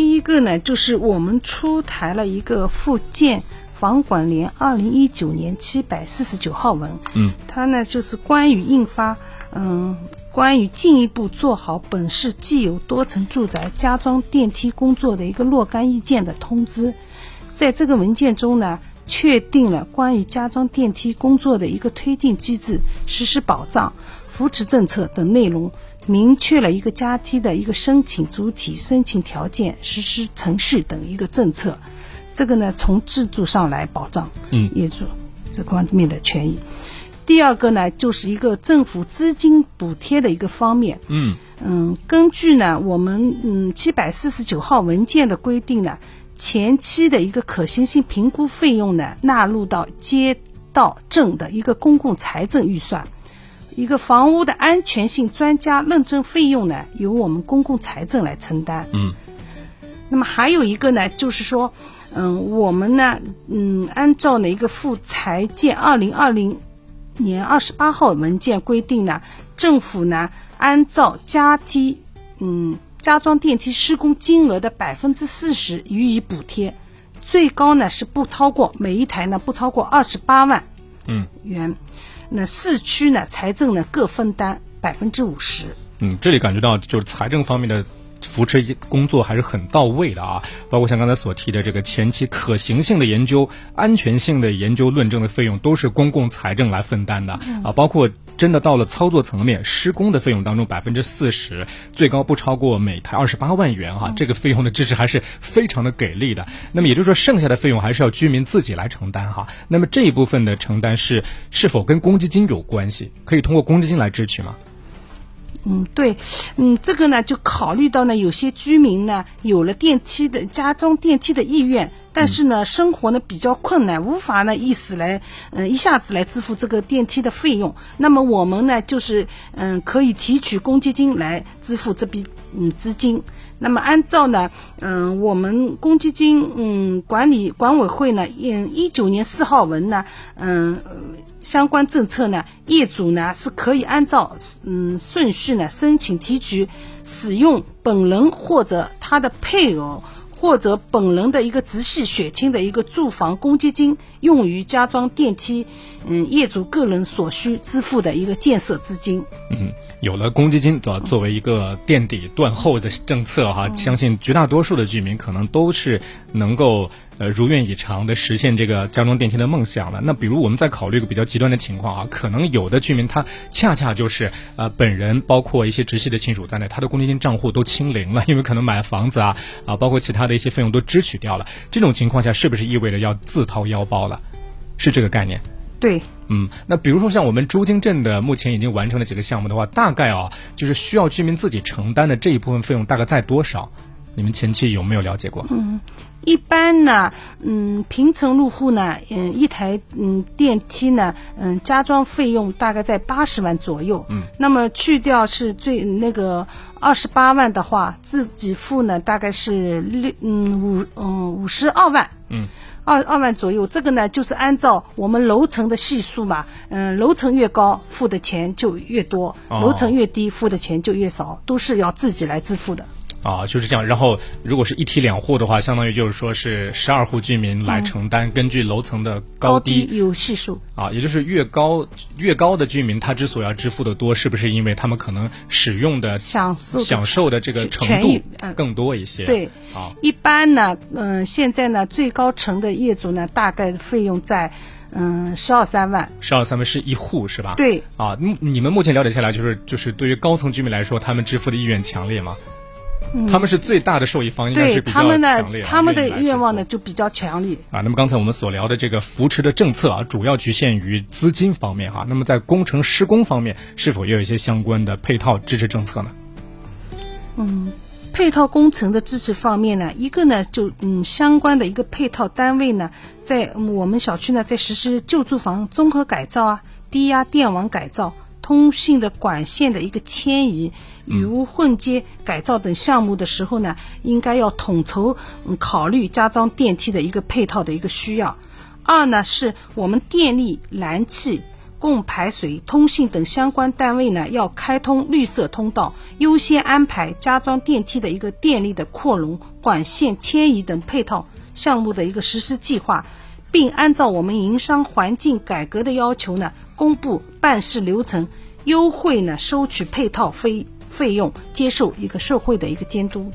第一个呢，就是我们出台了一个附件房管联二零一九年七百四十九号文，嗯，它呢就是关于印发，嗯，关于进一步做好本市既有多层住宅加装电梯工作的一个若干意见的通知，在这个文件中呢。确定了关于加装电梯工作的一个推进机制、实施保障、扶持政策等内容，明确了一个加梯的一个申请主体、申请条件、实施程序等一个政策。这个呢，从制度上来保障业主这方面的权益。第二个呢，就是一个政府资金补贴的一个方面。嗯嗯，根据呢我们嗯七百四十九号文件的规定呢。前期的一个可行性评估费用呢，纳入到街道镇的一个公共财政预算；一个房屋的安全性专家认证费用呢，由我们公共财政来承担。嗯。那么还有一个呢，就是说，嗯，我们呢，嗯，按照呢一个附财件二零二零年二十八号文件规定呢，政府呢，按照加梯，嗯。加装电梯施工金额的百分之四十予以补贴，最高呢是不超过每一台呢不超过二十八万，嗯元。那市区呢财政呢各分担百分之五十。嗯，这里感觉到就是财政方面的。扶持工作还是很到位的啊，包括像刚才所提的这个前期可行性的研究、安全性的研究、论证的费用都是公共财政来分担的啊，包括真的到了操作层面，施工的费用当中百分之四十，最高不超过每台二十八万元哈，这个费用的支持还是非常的给力的。那么也就是说，剩下的费用还是要居民自己来承担哈。那么这一部分的承担是是否跟公积金有关系？可以通过公积金来支取吗？嗯，对，嗯，这个呢，就考虑到呢，有些居民呢，有了电梯的加装电梯的意愿，但是呢，生活呢比较困难，无法呢一时来，嗯，一下子来支付这个电梯的费用。那么我们呢，就是嗯，可以提取公积金来支付这笔嗯资金。那么按照呢，嗯，我们公积金嗯管理管委会呢，嗯，一九年四号文呢，嗯。相关政策呢，业主呢是可以按照嗯顺序呢申请提取使用本人或者他的配偶或者本人的一个直系血亲的一个住房公积金，用于加装电梯，嗯，业主个人所需支付的一个建设资金。嗯。有了公积金，对吧？作为一个垫底断后的政策哈，相信绝大多数的居民可能都是能够呃如愿以偿的实现这个加装电梯的梦想了。那比如我们再考虑一个比较极端的情况啊，可能有的居民他恰恰就是呃本人包括一些直系的亲属在内，他的公积金账户都清零了，因为可能买房子啊啊，包括其他的一些费用都支取掉了。这种情况下，是不是意味着要自掏腰包了？是这个概念？对。嗯，那比如说像我们朱泾镇的目前已经完成了几个项目的话，大概啊，就是需要居民自己承担的这一部分费用大概在多少？你们前期有没有了解过？嗯，一般呢，嗯，平层入户呢，嗯，一台嗯电梯呢，嗯，加装费用大概在八十万左右。嗯，那么去掉是最那个二十八万的话，自己付呢大概是六嗯五嗯五十二万。嗯。二二万左右，这个呢就是按照我们楼层的系数嘛，嗯，楼层越高付的钱就越多，楼层越低付的钱就越少，都是要自己来支付的。啊，就是这样。然后，如果是一梯两户的话，相当于就是说是十二户居民来承担，根据楼层的高低有系数。啊，也就是越高越高的居民，他之所以要支付的多，是不是因为他们可能使用的享受享受的这个程度更多一些？对，啊，一般呢，嗯，现在呢，最高层的业主呢，大概费用在嗯十二三万。十二三万是一户是吧？对。啊，你们目前了解下来，就是就是对于高层居民来说，他们支付的意愿强烈吗？他们是最大的受益方，应该是比较强烈。他们的愿望呢就比较强烈啊。那么刚才我们所聊的这个扶持的政策啊，主要局限于资金方面哈。那么在工程施工方面，是否也有一些相关的配套支持政策呢？嗯，配套工程的支持方面呢，一个呢就嗯相关的一个配套单位呢，在我们小区呢在实施旧住房综合改造啊、低压电网改造。通信的管线的一个迁移、雨污混接改造等项目的时候呢，应该要统筹考虑加装电梯的一个配套的一个需要。二呢，是我们电力、燃气、供排水、通信等相关单位呢，要开通绿色通道，优先安排加装电梯的一个电力的扩容、管线迁移等配套项目的一个实施计划，并按照我们营商环境改革的要求呢，公布办事流程，优惠呢收取配套费费用，接受一个社会的一个监督。